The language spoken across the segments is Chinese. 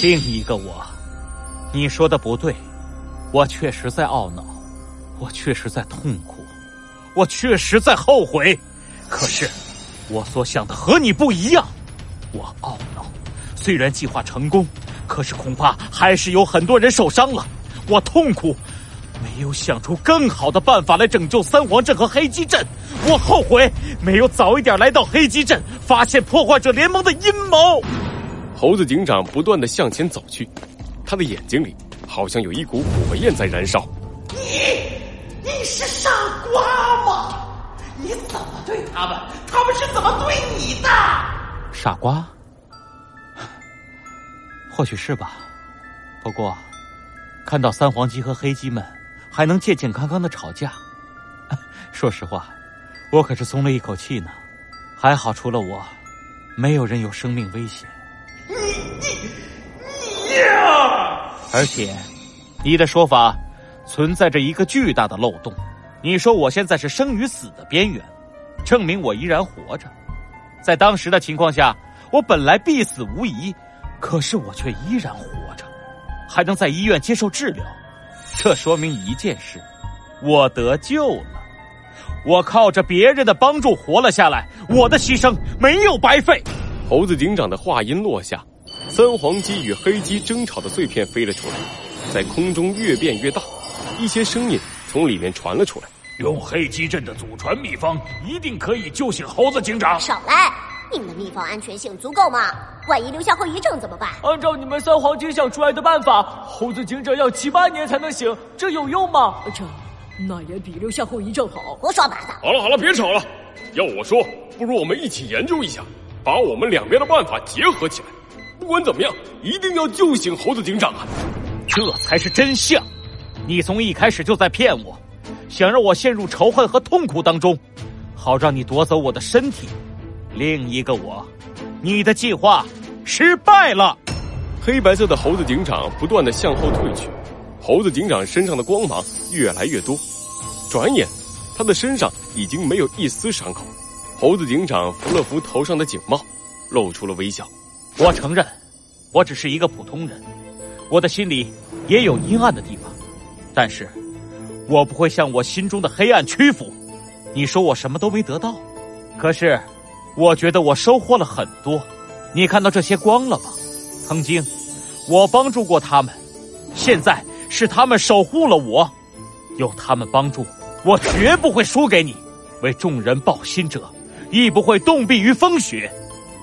另一个我，你说的不对，我确实在懊恼，我确实在痛苦，我确实在后悔。可是，我所想的和你不一样。我懊恼，虽然计划成功，可是恐怕还是有很多人受伤了。我痛苦，没有想出更好的办法来拯救三皇镇和黑鸡镇。我后悔，没有早一点来到黑鸡镇，发现破坏者联盟的阴谋。猴子警长不断的向前走去，他的眼睛里好像有一股火焰在燃烧。你，你是傻瓜吗？你怎么对他们？他们是怎么对你的？傻瓜？或许是吧。不过，看到三黄鸡和黑鸡们还能健健康康的吵架，说实话，我可是松了一口气呢。还好，除了我，没有人有生命危险。你你你呀！而且，你的说法存在着一个巨大的漏洞。你说我现在是生与死的边缘，证明我依然活着。在当时的情况下，我本来必死无疑，可是我却依然活着，还能在医院接受治疗。这说明一件事：我得救了。我靠着别人的帮助活了下来，我的牺牲没有白费。猴子警长的话音落下，三黄鸡与黑鸡争吵的碎片飞了出来，在空中越变越大，一些声音。从里面传了出来，用黑鸡镇的祖传秘方，一定可以救醒猴子警长。少来！你们的秘方安全性足够吗？万一留下后遗症怎么办？按照你们三黄鸡想出来的办法，猴子警长要七八年才能醒，这有用吗？这，那也比留下后遗症好。胡说八道！好了好了，别吵了。要我说，不如我们一起研究一下，把我们两边的办法结合起来。不管怎么样，一定要救醒猴子警长啊！这才是真相。你从一开始就在骗我，想让我陷入仇恨和痛苦当中，好让你夺走我的身体。另一个我，你的计划失败了。黑白色的猴子警长不断的向后退去，猴子警长身上的光芒越来越多。转眼，他的身上已经没有一丝伤口。猴子警长扶了扶头上的警帽，露出了微笑。我承认，我只是一个普通人，我的心里也有阴暗的地方。但是，我不会向我心中的黑暗屈服。你说我什么都没得到，可是，我觉得我收获了很多。你看到这些光了吗？曾经，我帮助过他们，现在是他们守护了我。有他们帮助，我绝不会输给你。为众人抱心者，亦不会冻毙于风雪。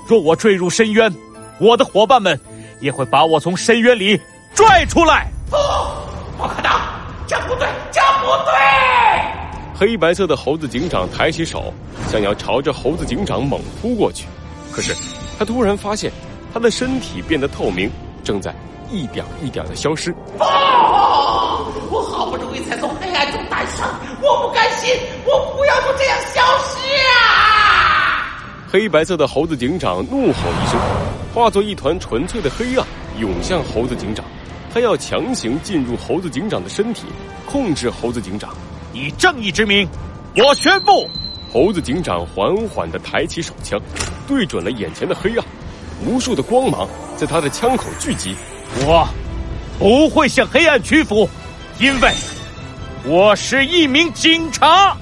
若我坠入深渊，我的伙伴们也会把我从深渊里拽出来。不，不可能。这不对，这不对！黑白色的猴子警长抬起手，想要朝着猴子警长猛扑过去，可是他突然发现，他的身体变得透明，正在一点一点的消失。不！我好不容易才从黑暗中诞生，我不甘心，我不要就这样消失啊！黑白色的猴子警长怒吼一声，化作一团纯粹的黑暗，涌向猴子警长。他要强行进入猴子警长的身体，控制猴子警长。以正义之名，我宣布！猴子警长缓缓的抬起手枪，对准了眼前的黑暗，无数的光芒在他的枪口聚集。我不会向黑暗屈服，因为我是一名警察。